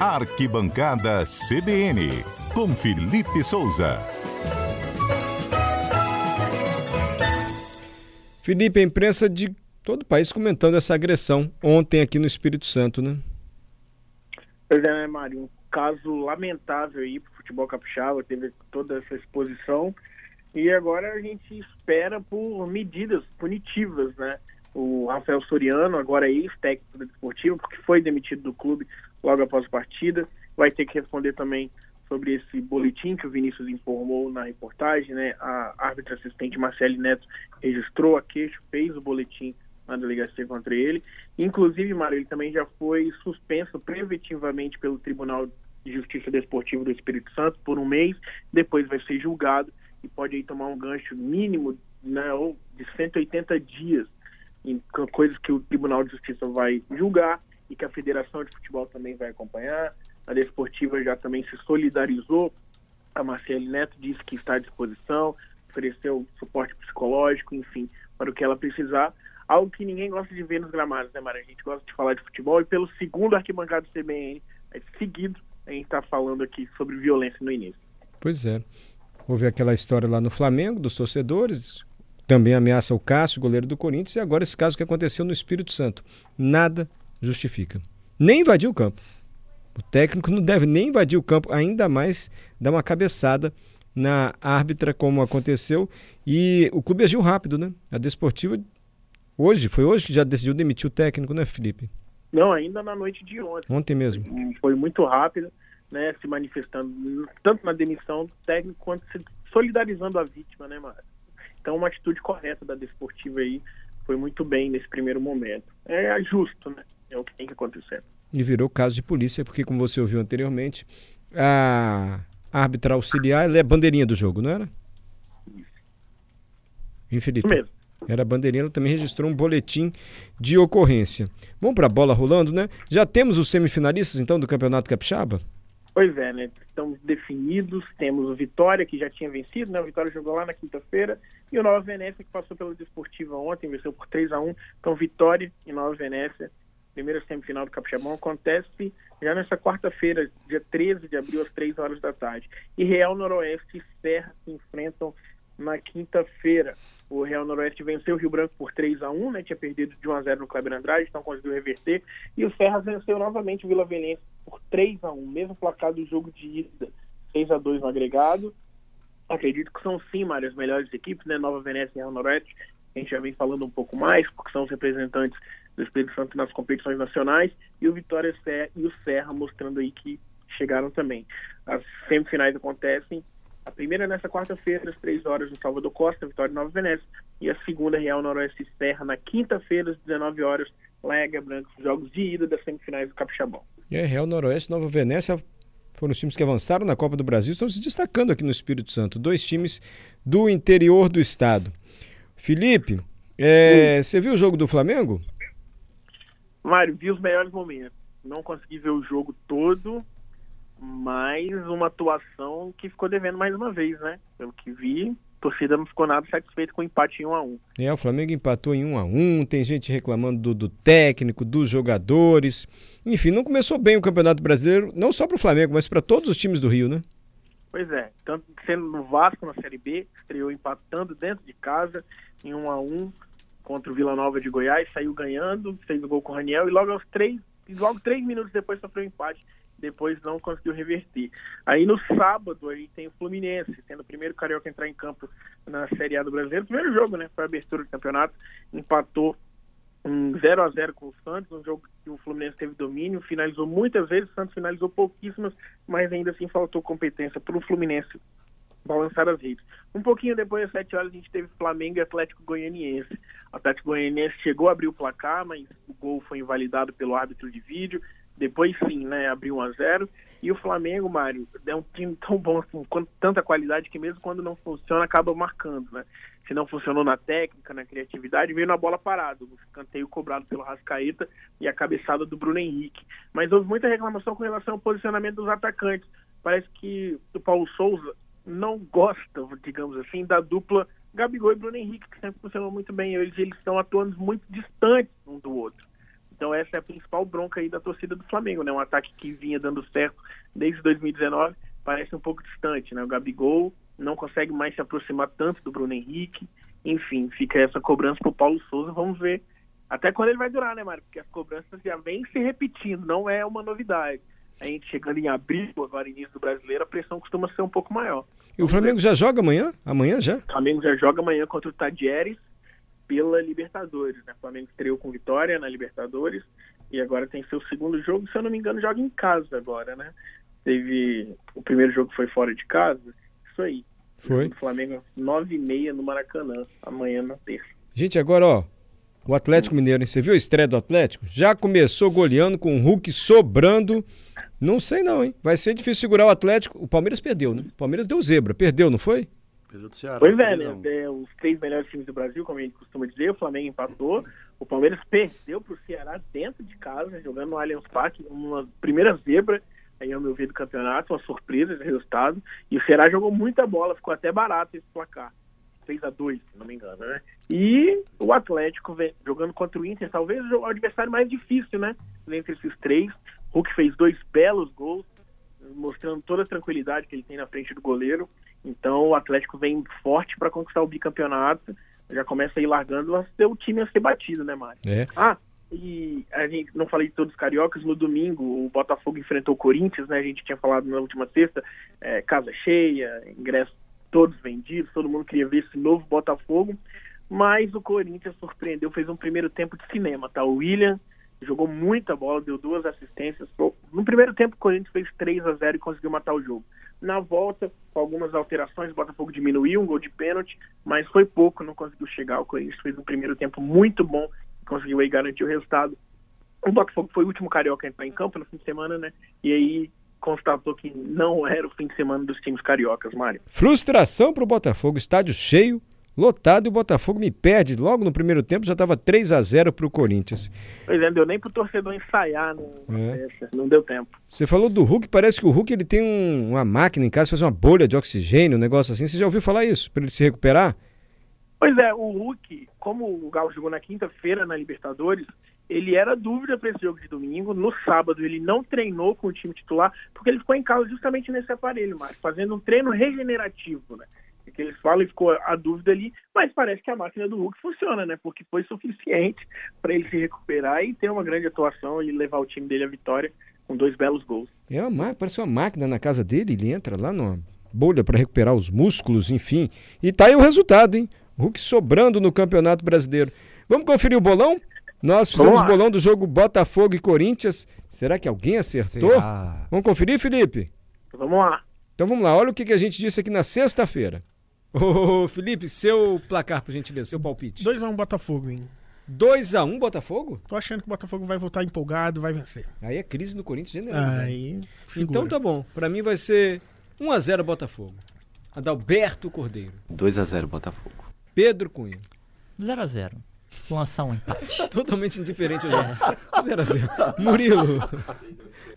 Arquibancada CBN, com Felipe Souza. Felipe, a imprensa de todo o país comentando essa agressão ontem aqui no Espírito Santo, né? Pois é, né, Mário? Um caso lamentável aí pro futebol capixaba, teve toda essa exposição e agora a gente espera por medidas punitivas, né? O Rafael Soriano, agora ex-técnico da Desportiva, porque foi demitido do clube logo após a partida, vai ter que responder também sobre esse boletim que o Vinícius informou na reportagem, né? A árbitra assistente Marcele Neto registrou a queixa, fez o boletim na delegacia contra ele. Inclusive, Mário, ele também já foi suspenso preventivamente pelo Tribunal de Justiça Desportiva do Espírito Santo por um mês, depois vai ser julgado e pode aí tomar um gancho mínimo né, de 180 dias em coisas que o Tribunal de Justiça vai julgar e que a Federação de Futebol também vai acompanhar. A Desportiva já também se solidarizou. A Marcele Neto disse que está à disposição, ofereceu suporte psicológico, enfim, para o que ela precisar. Algo que ninguém gosta de ver nos gramados, né, Mara? A gente gosta de falar de futebol e pelo segundo arquibancada do CBN, é seguido, a gente está falando aqui sobre violência no início. Pois é. Houve aquela história lá no Flamengo, dos torcedores, também ameaça o Cássio, goleiro do Corinthians, e agora esse caso que aconteceu no Espírito Santo. Nada justifica. Nem invadir o campo. O técnico não deve nem invadir o campo, ainda mais dar uma cabeçada na árbitra, como aconteceu. E o clube agiu rápido, né? A Desportiva, hoje, foi hoje que já decidiu demitir o técnico, né, Felipe? Não, ainda na noite de ontem. Ontem mesmo. Foi muito rápido né, se manifestando tanto na demissão do técnico quanto se solidarizando a vítima, né, Mário? Então, uma atitude correta da Desportiva aí foi muito bem nesse primeiro momento. É justo, né? É o que tem que acontecer. E virou caso de polícia, porque, como você ouviu anteriormente, a árbitra auxiliar ela é bandeirinha do jogo, não era? Isso mesmo. Era a bandeirinha, ela também registrou um boletim de ocorrência. Vamos para a bola rolando, né? Já temos os semifinalistas, então, do Campeonato Capixaba? Pois é, né? Estamos definidos, temos o Vitória, que já tinha vencido, né? O Vitória jogou lá na quinta-feira, e o Nova Venécia, que passou pela Desportiva ontem, venceu por 3 a 1 Então, Vitória e Nova Venécia, primeira semifinal do Capixabão, acontece já nessa quarta-feira, dia 13 de abril, às 3 horas da tarde. E Real Noroeste e Serra se enfrentam na quinta-feira. O Real Noroeste venceu o Rio Branco por 3 a 1 né? Tinha perdido de 1 a 0 no Kleber Andrade, então conseguiu reverter. E o Serra venceu novamente o Vila Velense por 3 a 1 mesmo placar do jogo de ida, 6 a 2 no agregado. Acredito que são sim, Mário, as melhores equipes, né? Nova Venécia e Real Noroeste. A gente já vem falando um pouco mais, porque são os representantes do Espírito Santo nas competições nacionais. E o Vitória e o Serra mostrando aí que chegaram também. As semifinais acontecem a primeira é nessa quarta-feira, às três horas, no Salvador Costa, Vitória de Nova Venécia. E a segunda, Real Noroeste Serra, na quinta-feira, às 19 horas, Águia Branca, jogos de ida das semifinais do Capixabão. E aí, Real Noroeste Nova Venécia foram os times que avançaram na Copa do Brasil, estão se destacando aqui no Espírito Santo. Dois times do interior do estado. Felipe, é, você viu o jogo do Flamengo? Mário, vi os melhores momentos. Não consegui ver o jogo todo, mas uma atuação que ficou devendo mais uma vez, né? Pelo que vi, a torcida não ficou nada satisfeita com o empate em 1 a 1 É, o Flamengo empatou em 1 a 1 tem gente reclamando do, do técnico, dos jogadores. Enfim, não começou bem o Campeonato Brasileiro, não só para o Flamengo, mas para todos os times do Rio, né? Pois é, tanto sendo no Vasco na Série B, estreou empatando dentro de casa em 1 a 1 contra o Vila Nova de Goiás, saiu ganhando, fez o gol com o Raniel e logo aos três, logo três minutos depois sofreu empate depois não conseguiu reverter. Aí no sábado aí tem o Fluminense, sendo o primeiro carioca a entrar em campo na Série A do Brasileiro. Primeiro jogo, né? Foi a abertura do campeonato, empatou um 0 a 0 com o Santos, um jogo que o Fluminense teve domínio, finalizou muitas vezes, o Santos finalizou pouquíssimas, mas ainda assim faltou competência para o Fluminense balançar as redes. Um pouquinho depois das 7 horas a gente teve Flamengo e Atlético Goianiense. O Atlético Goianiense chegou a abrir o placar, mas o gol foi invalidado pelo árbitro de vídeo. Depois sim, né, abriu 1 a 0 e o Flamengo, Mário, é um time tão bom assim, com tanta qualidade que mesmo quando não funciona acaba marcando, né? Se não funcionou na técnica, na criatividade, veio na bola parada, o escanteio cobrado pelo Rascaeta e a cabeçada do Bruno Henrique. Mas houve muita reclamação com relação ao posicionamento dos atacantes. Parece que o Paulo Souza não gosta, digamos assim, da dupla Gabigol e Bruno Henrique, que sempre funcionou muito bem. Eles, eles estão atuando muito distantes um do outro. Então essa é a principal bronca aí da torcida do Flamengo, né? Um ataque que vinha dando certo desde 2019, parece um pouco distante, né? O Gabigol não consegue mais se aproximar tanto do Bruno Henrique. Enfim, fica essa cobrança pro Paulo Souza, vamos ver até quando ele vai durar, né, Mário? Porque as cobranças já vêm se repetindo, não é uma novidade. A gente chegando em abril, agora início do brasileiro, a pressão costuma ser um pouco maior. E o Flamengo já joga amanhã? Amanhã já? O Flamengo já joga amanhã contra o Tadieres pela Libertadores, né? O Flamengo estreou com vitória na Libertadores e agora tem seu segundo jogo, se eu não me engano, joga em casa agora, né? Teve o primeiro jogo foi fora de casa, isso aí. Foi. O Flamengo 9 e meia no Maracanã, amanhã na terça. Gente, agora ó, o Atlético Mineiro, hein? você viu a estreia do Atlético? Já começou goleando com o Hulk sobrando. Não sei não, hein? Vai ser difícil segurar o Atlético. O Palmeiras perdeu, né? O Palmeiras deu zebra, perdeu, não foi? Perdeu do Ceará. Pois é, né? 3 a 1. É, os três melhores times do Brasil, como a gente costuma dizer, o Flamengo empatou, o Palmeiras perdeu para o Ceará dentro de casa, jogando no Allianz Parque, uma primeira zebra, aí ao meu ver, do campeonato, uma surpresa esse resultado, e o Ceará jogou muita bola, ficou até barato esse placar. 3 a 2 se não me engano, né? E o Atlético jogando contra o Inter, talvez o adversário mais difícil, né? Entre esses três. Hulk fez dois belos gols, mostrando toda a tranquilidade que ele tem na frente do goleiro. Então o Atlético vem forte para conquistar o bicampeonato. Já começa a ir largando ser o time a ser batido, né, Mário? É. Ah, e a gente não falei de todos os cariocas. No domingo, o Botafogo enfrentou o Corinthians, né? A gente tinha falado na última sexta, é, casa cheia, ingressos todos vendidos, todo mundo queria ver esse novo Botafogo. Mas o Corinthians surpreendeu, fez um primeiro tempo de cinema, tá? O William jogou muita bola, deu duas assistências. No primeiro tempo, o Corinthians fez 3 a 0 e conseguiu matar o jogo. Na volta, com algumas alterações, o Botafogo diminuiu um gol de pênalti, mas foi pouco, não conseguiu chegar. O Corinthians fez um primeiro tempo muito bom, conseguiu aí garantir o resultado. O Botafogo foi o último carioca a entrar em campo no fim de semana, né? E aí constatou que não era o fim de semana dos times cariocas, Mário. Frustração pro Botafogo, estádio cheio, lotado e o Botafogo me perde. Logo no primeiro tempo já estava 3 a 0 pro Corinthians. Pois é, não deu nem pro torcedor ensaiar no, É. não deu tempo. Você falou do Hulk, parece que o Hulk ele tem um- uma máquina em casa, faz uma bolha de oxigênio, um negócio assim. Você já ouviu falar isso? Para ele se recuperar? Pois é, o Hulk, como o Galo jogou na quinta-feira na Libertadores, ele era dúvida para esse jogo de domingo. No sábado ele não treinou com o time titular, porque ele ficou em casa justamente nesse aparelho, mas fazendo um treino regenerativo, né? É que eles falam e ficou a dúvida ali, mas parece que a máquina do Hulk funciona, né? Porque foi suficiente para ele se recuperar e ter uma grande atuação e levar o time dele à vitória com dois belos gols. É uma, parece uma máquina na casa dele, ele entra lá numa bolha para recuperar os músculos, enfim. E tá aí o resultado, hein? Hulk sobrando no Campeonato Brasileiro. Vamos conferir o bolão? Nós fizemos bolão do jogo Botafogo e Corinthians. Será que alguém acertou? Será? Vamos conferir, Felipe? Vamos lá. Então vamos lá, olha o que, que a gente disse aqui na sexta-feira. Ô, Felipe, seu placar, por gentileza, seu palpite. 2x1 Botafogo, hein? 2x1 Botafogo? Tô achando que o Botafogo vai voltar empolgado, vai vencer. Aí é crise no Corinthians generalizada. Aí, segura. Então tá bom. Pra mim vai ser 1x0 Botafogo. Adalberto Cordeiro. 2 a 0 Botafogo. Pedro Cunha. 0x0. Lançar um empate. Totalmente indiferente hoje. 0x0. Murilo.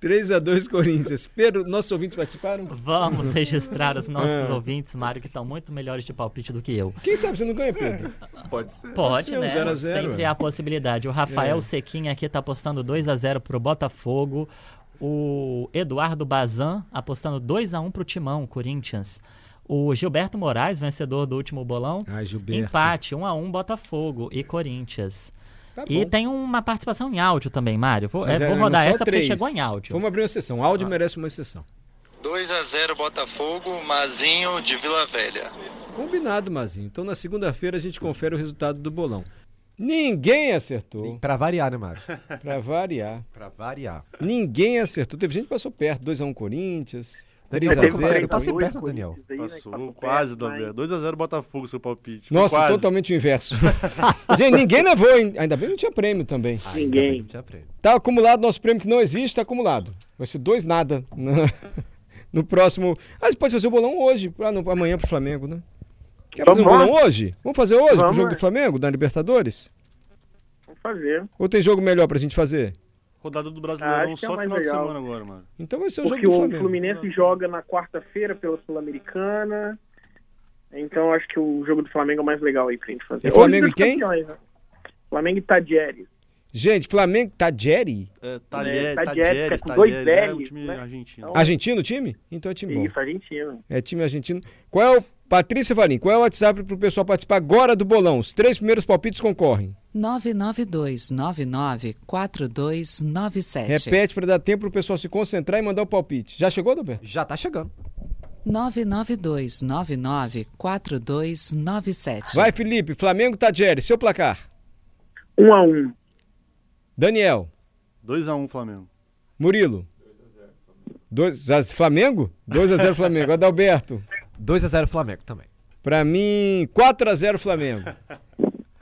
3x2 Corinthians. Pedro, nossos ouvintes participaram? Vamos registrar os nossos Ah. ouvintes, Mário, que estão muito melhores de palpite do que eu. Quem sabe você não ganha, Pedro? Pode ser. Pode, ser um né? 0 a 0, Sempre é. há a possibilidade. O Rafael É. Sequinha aqui tá apostando 2x0 pro Botafogo. O Eduardo Bazan apostando 2x1 pro Timão, Corinthians. O Gilberto Moraes, vencedor do último bolão. Ai, Gilberto. Empate, 1x1 Botafogo e Corinthians. Tá E tem uma participação em áudio também, Mário. Vou, é, vou rodar essa porque três. chegou em áudio. Vamos abrir uma sessão. Áudio merece uma exceção. 2 a 0 Botafogo, Mazinho de Vila Velha. Combinado, Mazinho. Então na segunda-feira a gente confere o resultado do bolão. Ninguém acertou. Pra variar, né, Mário? Pra variar. pra variar. Ninguém acertou. Teve gente que passou perto. 2x1 Corinthians. Daniel, 3 a passei 0 perto, eu passei Dois perto, Daniel. Aí, né, Passou passou quase, perto, mas- Dalber. 2x0 Botafogo, seu palpite. Nossa, quase. totalmente o inverso. gente, ninguém levou, hein? Ainda bem que não tinha prêmio também. Ah, Ninguém. ainda bem que tinha prêmio. Tá acumulado nosso prêmio que não existe, tá acumulado. Vai ser dois nada no, no próximo. Ah, pode fazer o bolão hoje, ah, não, amanhã pro Flamengo, né? Quer fazer um lá. bolão hoje? Vamos fazer hoje pro Vamos jogo lá. do Flamengo, da Libertadores? Vamos fazer. Ou tem jogo melhor pra gente fazer? Rodada do Ah, Brasileirão é só mais final de legal. semana agora, mano. Então vai ser o Porque jogo do o Flamengo. Fluminense joga na quarta-feira pela Sul-Americana. Então acho que o jogo do Flamengo é o mais legal aí pra gente fazer. É Flamengo e quem? campeões, né? Flamengo e Tadieres. Gente, Flamengo tá Jerry? É, Talher, É, Talheres, com dois Talheres, é Ls, time né? argentino. Então- Argentino o time? Então é time bom. Isso, argentino. É time argentino. Qual é o. Patrícia Valim, qual é o WhatsApp pro pessoal participar agora do bolão? Os três primeiros palpites concorrem. 992994297. Repete para dar tempo pro pessoal se concentrar e mandar o palpite. Já chegou, Adalberto? Já tá chegando. 992994297. Vai, Felipe. Flamengo Tadjeri, seu placar. Um a um. Daniel. 2x1 Flamengo. Murilo. 2 a Flamengo? 2 a 0 Flamengo. Adalberto. 2x0 Flamengo também. Pra mim, 4 a 0 Flamengo.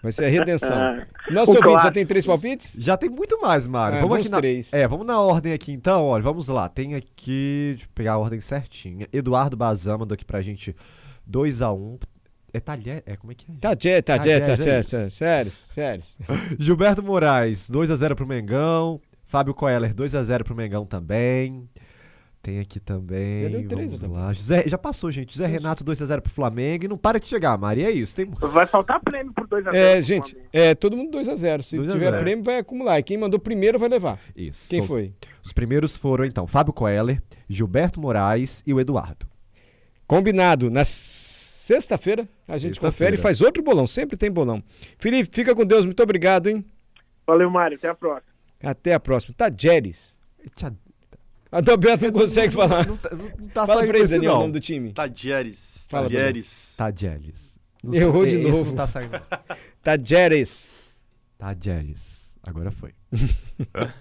Vai ser a redenção. Nosso ouvinte já clássico. tem três palpites? Já tem muito mais, Mário. Ah, vamos vamos aqui na... três. É, vamos na ordem aqui então, olha, vamos lá. Tem aqui, deixa eu pegar a ordem certinha. Eduardo Bazan mandou aqui pra gente 2x1. É talher, é como é que é? É isso. Tadjeri. Sério, sério. Gilberto Moraes, 2x0 pro Mengão. Fábio Coeller, 2x0 pro Mengão também. Tem aqui também. Já deu três, vamos lá. José, já passou, gente. José Renato, 2x0 pro Flamengo. E não para de chegar, Maria. É isso. Tem... Vai faltar prêmio por 2x0. É, gente, é todo mundo 2 a 0 Se 2 a tiver 0. prêmio, vai acumular. E quem mandou primeiro vai levar. Isso. Quem São foi? Os primeiros foram, então, Fábio Coeller, Gilberto Moraes e o Eduardo. Combinado. Na sexta-feira a gente Sexta-feira. confere e faz outro bolão. Sempre tem bolão. Felipe, fica com Deus. Muito obrigado, hein? Valeu, Mário. Até a próxima. Até a próxima. Tadjeres. Tchau. Adalberto não consegue falar. Não, tá- não- não tá Fala saindo pra ele, esse, Daniel, o não. nome do time. Tadieres. Tadjeres. Não Errou de esse novo. não tá saindo. Tadjeres. Tadjeres. Agora foi.